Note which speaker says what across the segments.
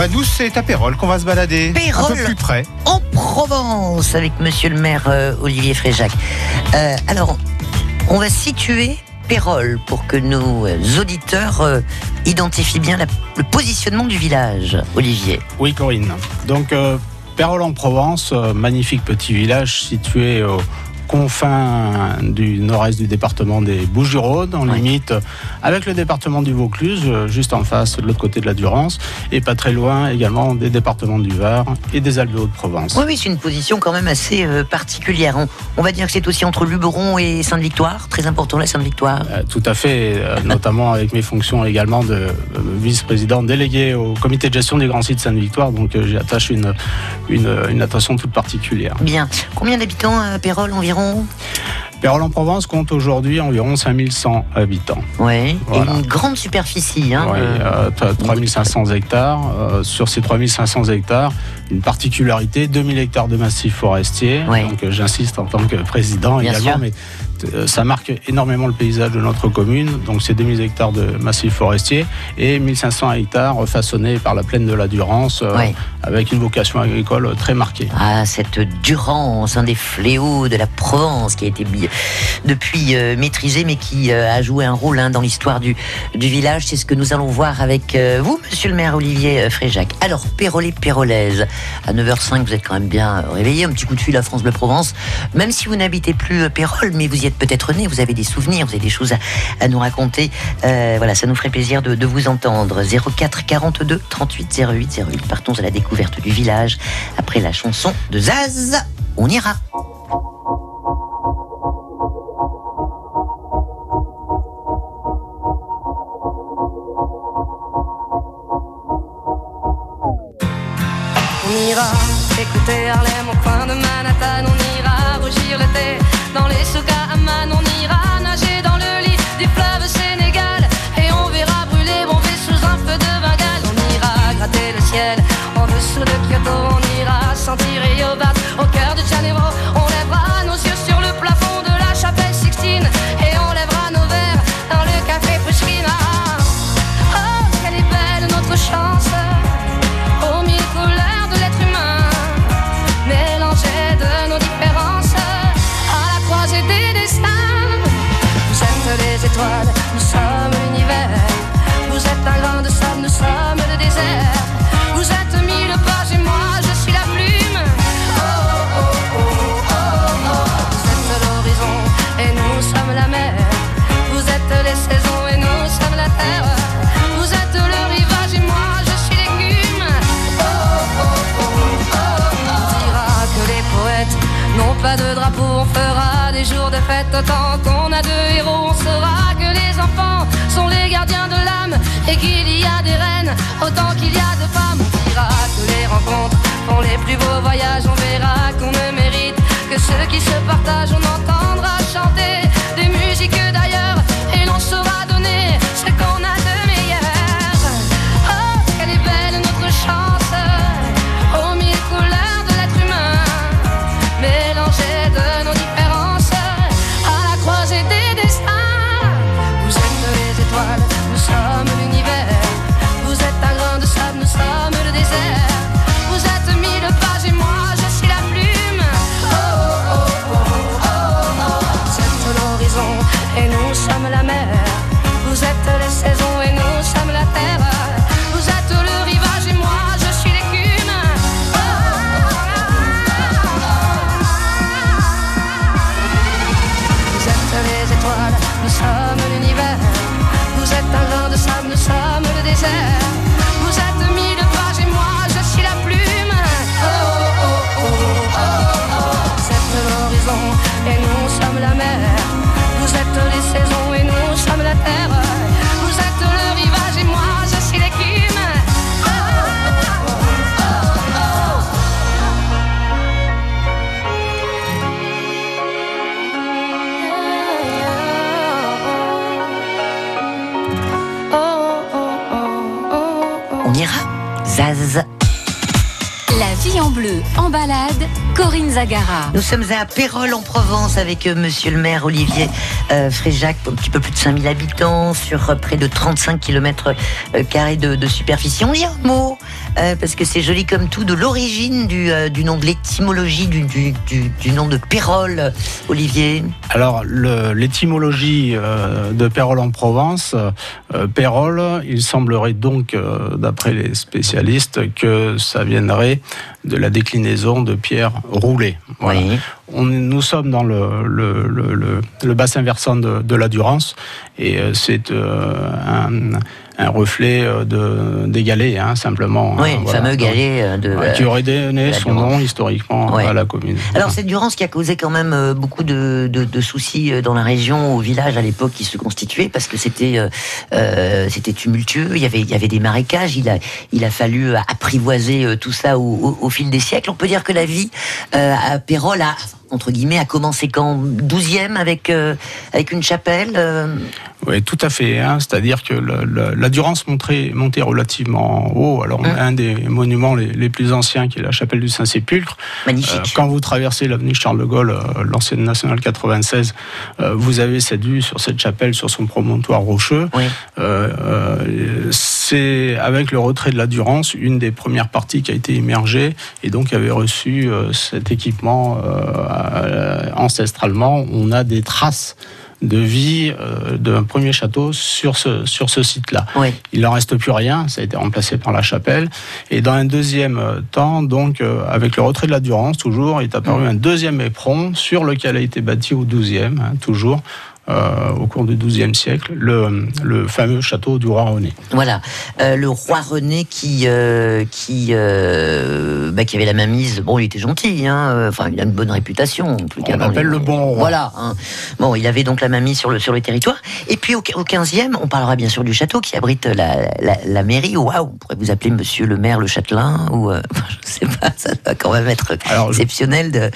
Speaker 1: Bah nous, c'est à Pérol qu'on va se balader. Un peu plus près.
Speaker 2: En Provence, avec monsieur le maire euh, Olivier Fréjac. Euh, alors, on va situer Pérol pour que nos euh, auditeurs euh, identifient bien la- le positionnement du village, Olivier.
Speaker 3: Oui, Corinne. Donc, euh, Pérol en Provence, euh, magnifique petit village situé aux confins du nord-est du département des Bouches-du-Rhône, en limite avec le département du Vaucluse, euh, juste en face, de l'autre côté de la Durance, et pas très loin également des départements du Var et des Alpes de Haute-Provence.
Speaker 2: Oui, oui, c'est une position quand même assez euh, particulière. On, on va dire que c'est aussi entre Luberon et Sainte-Victoire. Très important, la Sainte-Victoire.
Speaker 3: Euh, Tout à fait, euh, notamment avec mes fonctions également de vice-président délégué au comité de gestion des grands sites Sainte-Victoire, donc j'y attache une, une, une attention toute particulière.
Speaker 2: Bien. Combien d'habitants à Pérol environ?
Speaker 3: Pérol en Provence compte aujourd'hui environ 5100 habitants.
Speaker 2: Oui.
Speaker 3: Voilà.
Speaker 2: Et une grande superficie. Hein,
Speaker 3: Ouais,
Speaker 2: euh,
Speaker 3: euh, t'as 3500 hectares. Euh, sur ces 3500 hectares, une particularité, 2000 hectares de massif forestier.
Speaker 2: Ouais.
Speaker 3: Donc euh, j'insiste en tant que président
Speaker 2: Bien
Speaker 3: également,
Speaker 2: sûr.
Speaker 3: mais euh, ça marque énormément le paysage de notre commune. Donc c'est 2000 hectares de massif forestier et 1500 hectares façonnés par la plaine de la Durance euh,
Speaker 2: Ouais.
Speaker 3: avec une vocation agricole très marquée.
Speaker 2: Ah, cette Durance, un des fléaux de la Provence qui a été depuis euh, maîtrisé, mais qui euh, a joué un rôle hein, dans l'histoire du, du village. C'est ce que nous allons voir avec euh, vous, monsieur le maire Olivier euh, Fréjac. Alors, Pérolet, Pérolaise, à 9h05, vous êtes quand même bien euh, réveillé. Un petit coup de fil à France Bleu Provence. Même si vous n'habitez plus euh, Pérol, mais vous y êtes peut-être né, vous avez des souvenirs, vous avez des choses à, nous raconter. Euh, voilà, ça nous ferait plaisir de, de vous entendre. 04 42 38 08 08. Partons à la découverte du village après la chanson de Zaz. On ira.
Speaker 4: On ira écouter Harlem au coin de Manhattan. On ira rougir le thé dans les soukas On ira nager dans le lit du fleuve Sénégal. Et on verra brûler Bombay sous un feu de Bengale. On ira gratter le ciel en dessous de Kyoto. On ira sentir Rio Bat au cœur de Janeiro. Étoiles, nous sommes
Speaker 2: ira. Zaz.
Speaker 5: La vie en bleu, en balade, Corinne Zagara.
Speaker 2: Nous sommes à Pérol en Provence avec euh, monsieur le maire Olivier euh, Fréjac, un petit peu plus de 5000 habitants sur euh, près de 35 km carrés de, de superficie. On dit un mot euh, parce que c'est joli comme tout, de l'origine du, euh, du, nom, de l'étymologie du, du, du, nom de Pérol, Olivier
Speaker 3: Alors, l'étymologie de Pérol en Provence, Pérol, il semblerait donc, d'après les spécialistes, que ça viendrait de la déclinaison de pierre roulée. Oui. On, nous sommes dans le, le, le, le bassin versant de, de la Durance et c'est un un reflet euh, de, des galets, hein, simplement.
Speaker 2: Oui, hein, le fameux galet euh, de.
Speaker 3: qui aurait donné son nom historiquement à la commune.
Speaker 2: Alors, cette Durance qui a causé quand même euh, beaucoup de, de, soucis dans la région, au village à l'époque qui se constituait, parce que c'était c'était tumultueux, il y, avait, il y avait des marécages, il a, il a fallu apprivoiser tout ça au, au, fil des siècles. On peut dire que la vie à Pérol a entre guillemets, a commencé quand 12e avec, avec une chapelle
Speaker 3: oui, tout à fait. Hein. C'est-à-dire que la, Durance montait, montait, relativement haut. Alors, on a un des monuments les, plus anciens qui est la chapelle du Saint-Sépulcre.
Speaker 2: Magnifique. Euh,
Speaker 3: quand vous traversez l'avenue Charles de Gaulle, euh, l'ancienne nationale 96, euh, vous avez cette vue sur cette chapelle, sur son promontoire rocheux. Oui. C'est avec le retrait de la Durance une des premières parties qui a été immergée et donc avait reçu cet équipement ancestralement. On a des traces de vie euh, d'un premier château sur ce, sur ce site-là. Il n'en reste plus rien, ça a été remplacé par la chapelle. Et dans un deuxième euh, temps, donc, euh, avec le retrait de la Durance, toujours, est apparu un deuxième éperon sur lequel a été bâti au 12e, hein, toujours, euh, au cours du XIIe siècle, le, le, fameux château du roi René.
Speaker 2: Voilà, euh, le roi René qui, euh, qui, bah, qui avait la mise. Bon, il était gentil, hein, enfin, il a une bonne réputation.
Speaker 3: On appelle le bon roi.
Speaker 2: Voilà. Hein. Bon, il avait donc la mise sur le, sur le territoire. Et puis au, au 15e, on parlera bien sûr du château qui abrite la, la, mairie. Waouh, on pourrait vous appeler monsieur le maire, le châtelain, ou je sais pas, ça doit quand même être exceptionnel de,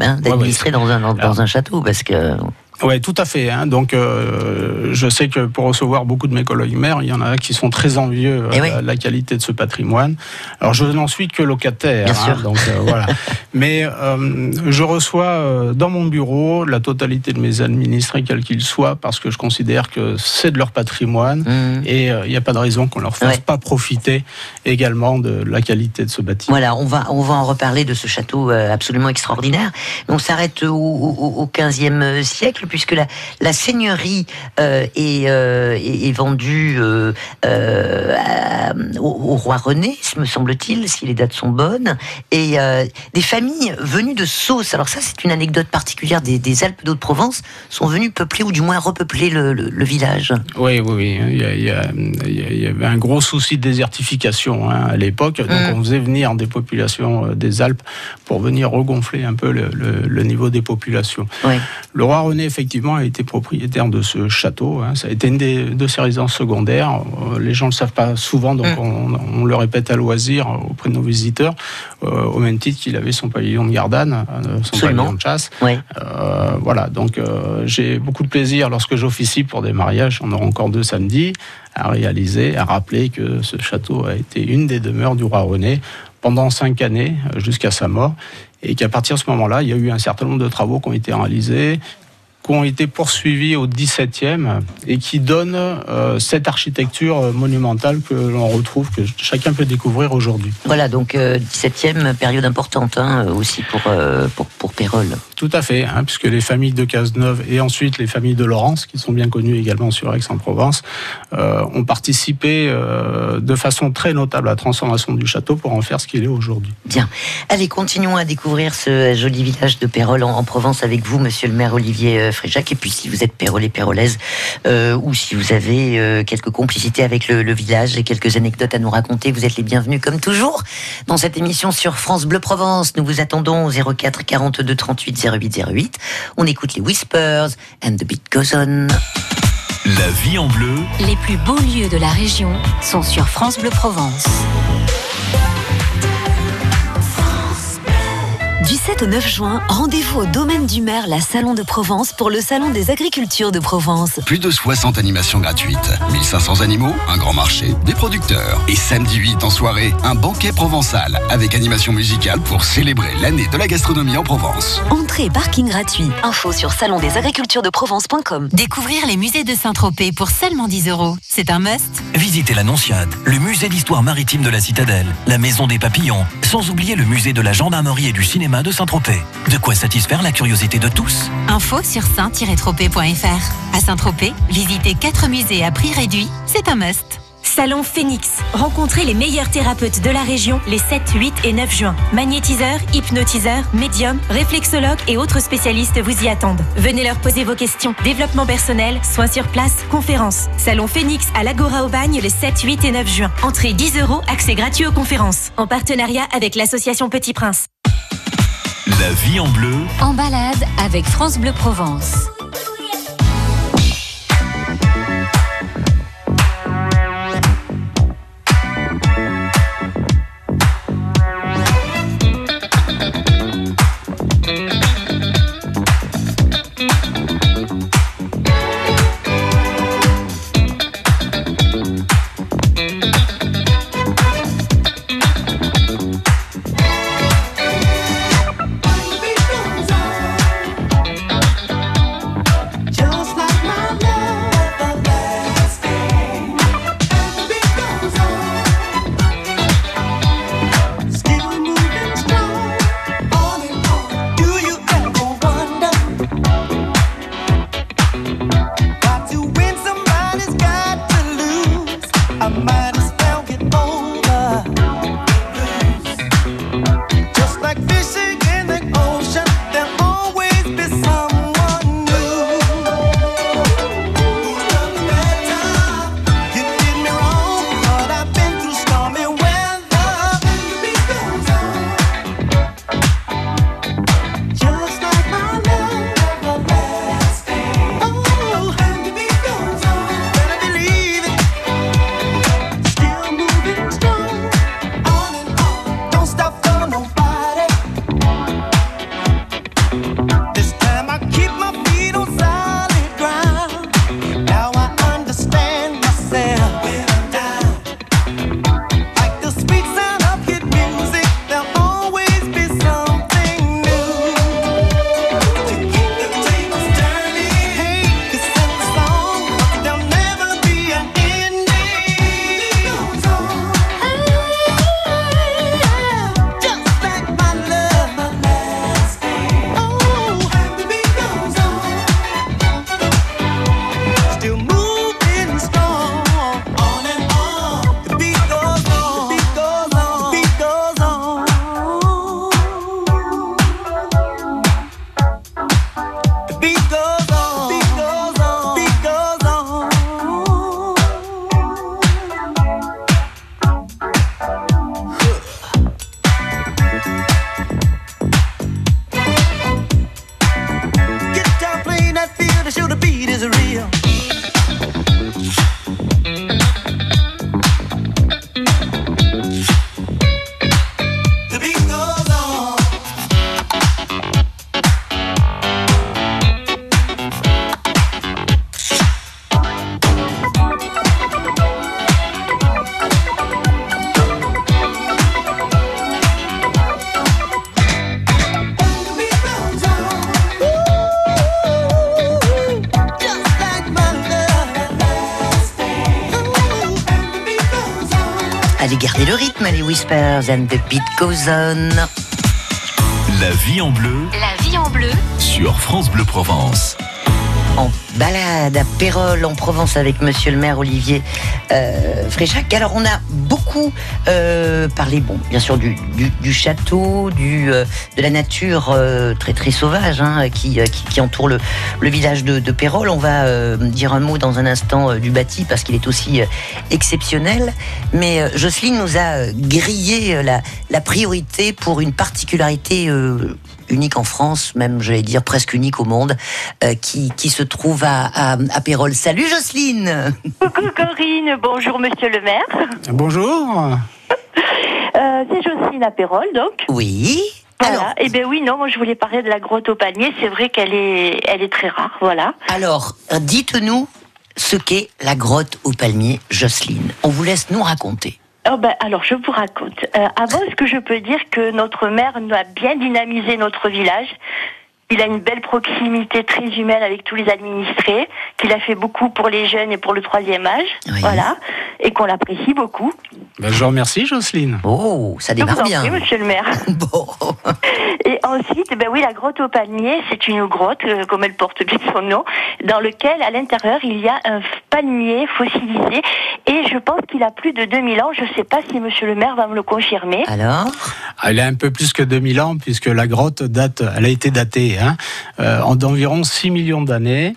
Speaker 2: hein, d'administrer dans, un, dans un château parce que.
Speaker 3: Oui, tout à fait. Hein. Donc, euh, je sais que pour recevoir beaucoup de mes collègues maires, il y en a qui sont très envieux de eh la qualité de ce patrimoine. Alors, je n'en suis que locataire. Hein, donc, euh, voilà. Mais euh, je reçois dans mon bureau la totalité de mes administrés, quels qu'ils soient, parce que je considère que c'est de leur patrimoine mmh. et il n'y a pas de raison qu'on leur fasse pas profiter également de la qualité de ce bâtiment.
Speaker 2: Voilà, on va, on va en reparler de ce château absolument extraordinaire. On s'arrête au, au, au 15e siècle puisque la, la seigneurie euh, est, euh, est, vendue euh, au, roi René, me semble-t-il, si les dates sont bonnes, et des familles venues de Sauce. Alors ça, c'est une anecdote particulière des, Alpes d'Haute-Provence, sont venues peupler ou du moins repeupler le, village.
Speaker 3: Oui, oui, oui. Il y, avait un gros souci de désertification hein, à l'époque, donc mm. on faisait venir des populations des Alpes pour venir regonfler un peu le, niveau des populations. Le roi René effectivement, a été propriétaire de ce château. Hein. Ça a été une de ses résidences secondaires. Euh, les gens ne le savent pas souvent, donc mm. on, le répète à loisir auprès de nos visiteurs, euh, au même titre qu'il avait son pavillon de Gardanne, euh, son pavillon de chasse. voilà, donc j'ai beaucoup de plaisir lorsque j'officie pour des mariages, on aura encore deux samedis, à réaliser, à rappeler que ce château a été une des demeures du roi René pendant cinq années jusqu'à sa mort et qu'à partir de ce moment-là, il y a eu un certain nombre de travaux qui ont été réalisés, qui ont été poursuivis au XVIIe et qui donnent euh, cette architecture monumentale que l'on retrouve, que chacun peut découvrir aujourd'hui.
Speaker 2: Voilà, donc euh, XVIIe, période importante hein, aussi pour, euh, pour, pour Pérol.
Speaker 3: Tout à fait, hein, puisque les familles de Cazeneuve et ensuite les familles de Laurence, qui sont bien connues également sur Aix-en-Provence, ont participé de façon très notable à la transformation du château pour en faire ce qu'il est aujourd'hui.
Speaker 2: Bien. Allez, continuons à découvrir ce joli village de Pérol en, en Provence avec vous, monsieur le maire Olivier Fréjac. Et puis si vous êtes pérolais, pérolaise, euh, ou si vous avez euh, quelques complicités avec le, village et quelques anecdotes à nous raconter, vous êtes les bienvenus comme toujours dans cette émission sur France Bleu Provence. Nous vous attendons au 04 42 38 08 08. On écoute les Whispers and the Beat Goes On.
Speaker 6: La vie en bleu.
Speaker 5: Les plus beaux lieux de la région sont sur France Bleu Provence. Du 7 au 9 juin, rendez-vous au domaine du maire, la Salon de Provence, pour le Salon des agricultures de Provence.
Speaker 7: Plus de 60 animations gratuites, 1500 animaux, un grand marché, des producteurs. Et samedi 8 en soirée, un banquet provençal avec animation musicale pour célébrer l'année de la gastronomie en Provence.
Speaker 5: Entrée et parking gratuit. Info sur salondesagriculturesdeprovence.com.
Speaker 8: Découvrir les musées de Saint-Tropez pour seulement 10 euros. C'est un must.
Speaker 9: Visitez l'Annonciade, le musée d'histoire maritime de la Citadelle, la maison des papillons, sans oublier le musée de la gendarmerie et du cinéma de Saint-Tropez. De quoi satisfaire la curiosité de tous.
Speaker 8: Info sur saint-tropez.fr. À Saint-Tropez, visitez 4 musées à prix réduit. C'est un must.
Speaker 10: Salon Phoenix. Rencontrez les meilleurs thérapeutes de la région les 7, 8 et 9 juin. Magnétiseurs, hypnotiseurs, médiums, réflexologues et autres spécialistes vous y attendent. Venez leur poser vos questions. Développement personnel, soins sur place, conférences. Salon Phoenix à l'Agora au Bagne les 7, 8 et 9 juin. Entrée 10 euros, accès gratuit aux conférences. En partenariat avec l'association Petit Prince.
Speaker 6: La vie en bleu.
Speaker 5: En balade avec France Bleu Provence.
Speaker 2: Whispers and the beat goes on.
Speaker 6: La vie en bleu
Speaker 5: La vie en bleu.
Speaker 6: sur France Bleu Provence.
Speaker 2: En balade à Pérol, en Provence, avec Monsieur le maire Olivier euh, Fréchac. Alors, on a beaucoup euh, parlé, bon, bien sûr, du, du, du château, du, euh, de la nature euh, très très sauvage hein, qui, euh, qui, qui entoure le, le village de, de Pérol. On va euh, dire un mot dans un instant du bâti parce qu'il est aussi exceptionnel. Mais Jocelyne nous a grillé la, la priorité pour une particularité unique en France, même j'allais dire presque unique au monde, euh, qui, qui se trouve à, à, à Pérol. Salut Jocelyne
Speaker 11: Coucou Corinne, bonjour Monsieur le maire.
Speaker 3: Bonjour.
Speaker 11: Euh, c'est Jocelyne à Pérol, donc.
Speaker 2: Oui
Speaker 11: Voilà. Eh bien oui, non, moi je voulais parler de la grotte au palmier. C'est vrai qu'elle est, elle est très rare, voilà.
Speaker 2: Alors, dites-nous ce qu'est la grotte au palmier, Jocelyne. On vous laisse nous raconter.
Speaker 11: Oh ben, alors, je vous raconte. Euh, avant, est-ce que je peux dire que notre maire nous a bien dynamisé notre village? Il a une belle proximité très humaine avec tous les administrés, qu'il a fait beaucoup pour les jeunes et pour le troisième âge, voilà, et qu'on l'apprécie beaucoup.
Speaker 3: Ben, je vous remercie, Jocelyne.
Speaker 2: Oh, ça démarre bien.
Speaker 11: Oui, monsieur le maire.
Speaker 2: bon.
Speaker 11: Et ensuite, ben oui, la grotte au palmier, c'est une grotte, euh, comme elle porte bien son nom, dans lequel, à l'intérieur, il y a un palmier fossilisé, et je pense qu'il a plus de 2000 ans. Je ne sais pas si monsieur le maire va me le confirmer.
Speaker 2: Alors?
Speaker 3: Elle a un peu plus que 2000 ans, puisque la grotte date, elle a été datée hein, euh, en d'environ 6 millions d'années.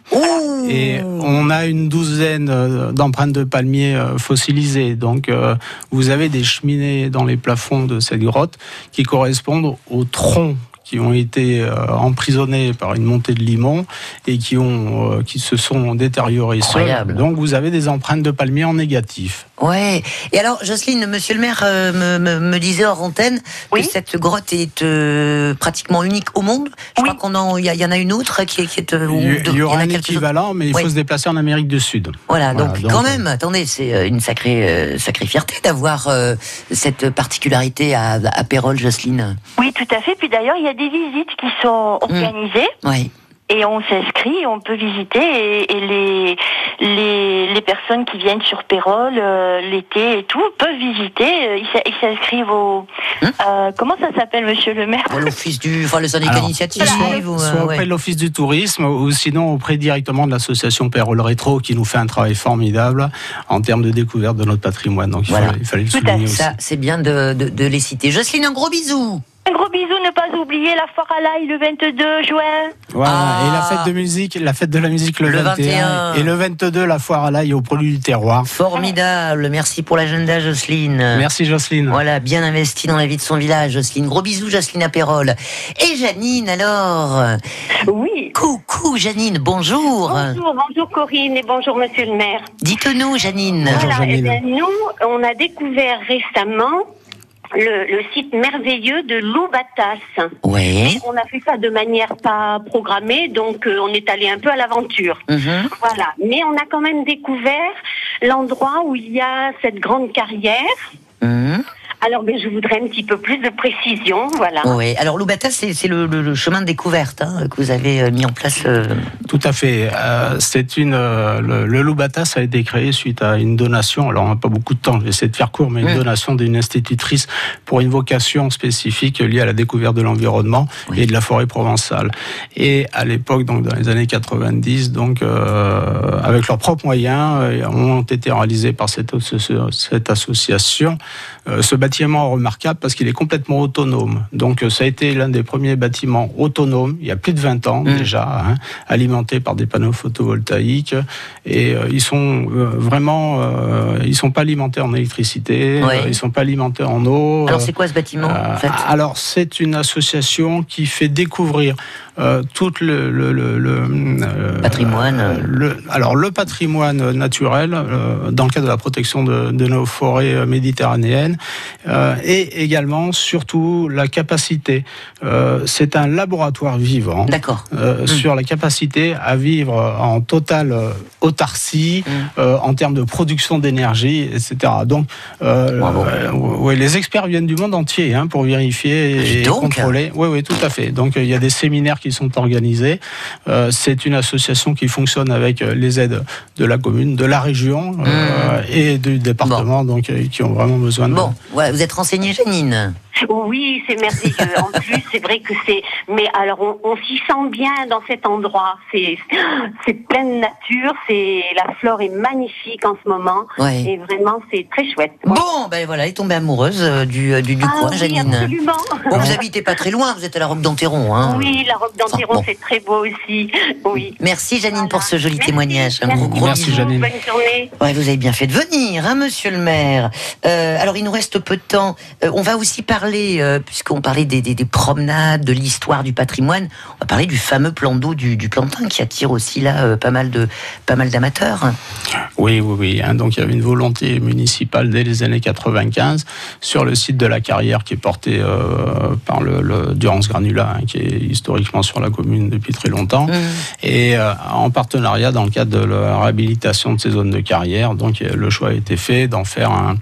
Speaker 3: Et on a une douzaine euh, d'empreintes de palmiers euh, fossilisées. Donc, euh, vous avez des cheminées dans les plafonds de cette grotte qui correspondent aux troncs qui ont été euh, emprisonnés par une montée de limon et qui, ont, euh, qui se sont détériorés seuls. Donc vous avez des empreintes de palmiers en négatif.
Speaker 2: Ouais. Et alors, Jocelyne, monsieur le maire euh, me, me- me disait hors antenne que cette grotte est euh, pratiquement unique au monde. Je crois qu'on en, il y, en a une autre qui est, qui est, euh,
Speaker 3: Il y,
Speaker 2: en
Speaker 3: aura
Speaker 2: a
Speaker 3: un équivalent, mais il faut se déplacer en Amérique du Sud.
Speaker 2: Voilà, donc,
Speaker 3: donc,
Speaker 2: quand
Speaker 3: euh,
Speaker 2: même, attendez, c'est une sacrée, euh, sacrée fierté d'avoir euh, cette particularité à, à Pérol, Jocelyne.
Speaker 11: Oui, tout à fait. Puis d'ailleurs, il y a des visites qui sont organisées.
Speaker 2: Oui.
Speaker 11: Et on s'inscrit, on peut visiter et, et les, les les personnes qui viennent sur Pérol euh, l'été et tout peuvent visiter. Euh, Ils s'inscrivent au euh, comment ça s'appelle, Monsieur le Maire?
Speaker 2: Pour l'office du, enfin, le syndicat
Speaker 3: Alors,
Speaker 2: initiative. ou, euh,
Speaker 3: soit auprès
Speaker 2: ouais.
Speaker 3: de l'Office du tourisme ou sinon auprès directement de l'association Pérol Rétro qui nous fait un travail formidable en termes de découverte de notre patrimoine. Donc il,
Speaker 2: Voilà.
Speaker 3: fallait, il fallait le souligner aussi.
Speaker 2: Ça, c'est bien de, de, de les citer. Jocelyne, un gros bisou.
Speaker 11: Un gros bisou, ne pas oublier la foire à l'ail le 22 juin.
Speaker 3: Voilà, et la fête de musique, la fête de la musique le,
Speaker 2: Le
Speaker 3: 21,
Speaker 2: 21.
Speaker 3: et le 22 la foire à l'ail au produit du terroir.
Speaker 2: Formidable. Merci pour l'agenda, Jocelyne.
Speaker 3: Merci Jocelyne.
Speaker 2: Voilà, bien investi dans la vie de son village, Jocelyne. Gros bisous, Jocelyne Apérol. Et Janine, alors
Speaker 11: Oui.
Speaker 2: Coucou, Janine, bonjour.
Speaker 12: Bonjour, bonjour Corinne et bonjour Monsieur le maire.
Speaker 2: Dites-nous, Janine.
Speaker 12: Voilà, eh bien, nous, on a découvert récemment le, le site merveilleux de Loubatas.
Speaker 2: Oui.
Speaker 12: On a fait ça de manière pas programmée, donc euh, on est allé un peu à l'aventure.
Speaker 2: Mhm.
Speaker 12: Voilà, mais on a quand même découvert l'endroit où il y a cette grande carrière.
Speaker 2: Mhm.
Speaker 12: Alors, ben, je voudrais un petit peu plus de précision, voilà.
Speaker 2: Oui, alors Loubata, c'est le, le- le chemin de découverte hein, que vous avez euh, mis en place. euh,
Speaker 3: Tout à fait. Euh, c'est une euh, le, le Loubata, ça a été créé suite à une donation. Alors on n'a pas beaucoup de temps, je vais essayer de faire court, mais une
Speaker 2: Mm.
Speaker 3: donation d'une institutrice pour une vocation spécifique liée à la découverte de l'environnement et de la forêt provençale. Et à l'époque, donc dans les années 90, donc euh, avec leurs propres moyens, euh, ont été réalisés par cette, cette association euh, ce bâtiment remarquable parce qu'il est complètement autonome. Donc euh, ça a été l'un des premiers bâtiments autonomes, il y a plus de 20 ans déjà, hein, alimentés par des panneaux photovoltaïques. Et euh, ils sont euh, vraiment, euh, ils sont pas alimentés en électricité,
Speaker 2: Ouais.
Speaker 3: ils sont pas alimentés en eau.
Speaker 2: Alors c'est quoi ce bâtiment en fait?
Speaker 3: alors, c'est une association qui fait découvrir tout le, le, le- le,
Speaker 2: Patrimoine.
Speaker 3: alors, le patrimoine naturel dans le cadre de la protection de, de nos forêts méditerranéennes euh, et également, surtout, la capacité. euh, c'est un laboratoire vivant. Euh, Sur la capacité à vivre en totale autarcie euh, en termes de production d'énergie, etc. Donc, ouais, les experts viennent du monde entier hein, pour vérifier et
Speaker 2: donc.
Speaker 3: contrôler. Oui, oui, tout à fait. Donc, il y a des séminaires qui sont organisés. C'est une association qui fonctionne avec les aides de la commune, de la région euh, et du département, donc qui ont vraiment besoin de.
Speaker 2: Bon, voilà, vous êtes renseignée, Janine
Speaker 12: Oui, c'est merveilleux. En plus, c'est vrai que c'est. Mais alors, on, on s'y sent bien dans cet endroit. C'est, c'est plein de nature. C'est la flore est magnifique en ce moment.
Speaker 2: Ouais.
Speaker 12: Et vraiment, c'est très chouette.
Speaker 2: Bon, ben voilà, elle est tombée amoureuse euh, du, euh, du, du
Speaker 12: Ah
Speaker 2: coin,
Speaker 12: oui,
Speaker 2: Janine.
Speaker 12: absolument.
Speaker 2: Bon, vous habitez pas très loin, vous êtes à la robe d'Enterron. Hein.
Speaker 12: Oui, la robe d'Antéron,
Speaker 2: Enfin, bon.
Speaker 12: c'est très beau aussi. Oui.
Speaker 2: Merci Janine pour ce joli témoignage. Un gros, gros
Speaker 3: Merci. Janine.
Speaker 12: Bonne journée.
Speaker 2: Ouais, vous avez bien fait de venir, hein, monsieur le maire. Euh, alors, il nous reste peu de temps. Euh, on va aussi parler euh, puisqu'on parlait des, des, des, promenades, de l'histoire du patrimoine, on va parler du fameux plan d'eau du, du, Plantin qui attire aussi là euh, pas mal de pas mal d'amateurs.
Speaker 3: Oui, oui, oui. Hein, donc il y avait une volonté municipale dès les années 95 sur le site de la carrière qui est porté par le, le Durance Granula, hein, qui est historiquement sur la commune depuis très longtemps, mmh. et en partenariat dans le cadre de la réhabilitation de ces zones de carrière. Donc le choix a été fait d'en faire un,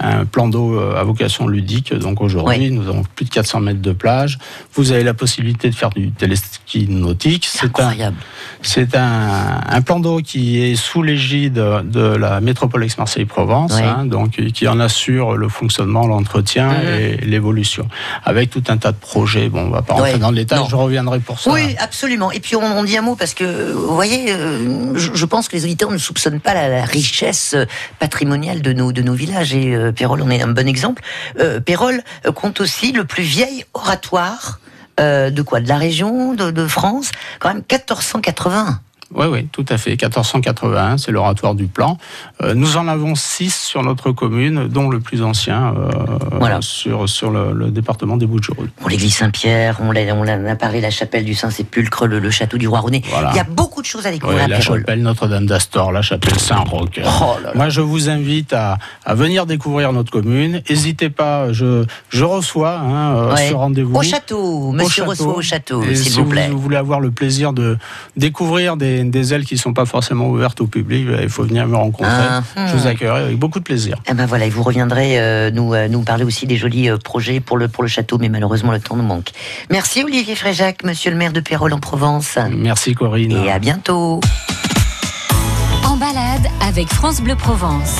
Speaker 3: un plan d'eau à vocation ludique. Donc aujourd'hui, nous avons plus de 400 mètres de plage. Vous avez la possibilité de faire du téléski nautique.
Speaker 2: C'est incroyable.
Speaker 3: C'est un, un, plan d'eau qui est sous l'égide de la métropole Aix-Marseille-Provence, oui. hein, donc qui en assure le fonctionnement, l'entretien mmh. et l'évolution, avec tout un tas de projets. Bon, on va pas rentrer oui. dans le détail. Je reviendrai pour ça.
Speaker 2: Oui, absolument. Et puis on, on dit un mot parce que vous voyez, euh, je, je, pense que les auditeurs ne soupçonnent pas la, la richesse patrimoniale de nos de nos villages et euh, Pérol en est un bon exemple. Euh, Pérol compte aussi le plus vieil oratoire euh, de quoi? De la région, de, de France, quand même 1480.
Speaker 3: Oui, oui, tout à fait. 1481, c'est l'oratoire du plan. Euh, nous en avons six sur notre commune, dont le plus ancien euh, voilà. sur, sur le, le, département des Bouches-du-Rhône.
Speaker 2: Bon, l'église Saint-Pierre, on, on a parlé, la chapelle du Saint-Sépulcre, le, le, château du Roi-René. Voilà. Il y a beaucoup de choses à découvrir.
Speaker 3: La chapelle Notre-Dame d'Astor, la chapelle Saint-Roch. Oh Moi, je vous invite à, à, venir découvrir notre commune. N'hésitez pas, je, je reçois hein, ouais. ce rendez-vous.
Speaker 2: Au château, monsieur au château. reçoit au château, s'il
Speaker 3: si
Speaker 2: vous plaît.
Speaker 3: vous voulez avoir le plaisir de découvrir des, des ailes qui ne sont pas forcément ouvertes au public, il faut venir me rencontrer. Ah, je vous accueillerai avec beaucoup de plaisir.
Speaker 2: Eh ben voilà, et vous reviendrez euh, nous, euh, nous parler aussi des jolis euh, projets pour le, pour le château, mais malheureusement le temps nous manque. Merci Olivier Fréjac, monsieur le maire de Pérol en Provence.
Speaker 3: Merci Corinne.
Speaker 2: Et à bientôt.
Speaker 8: En balade avec France Bleu Provence.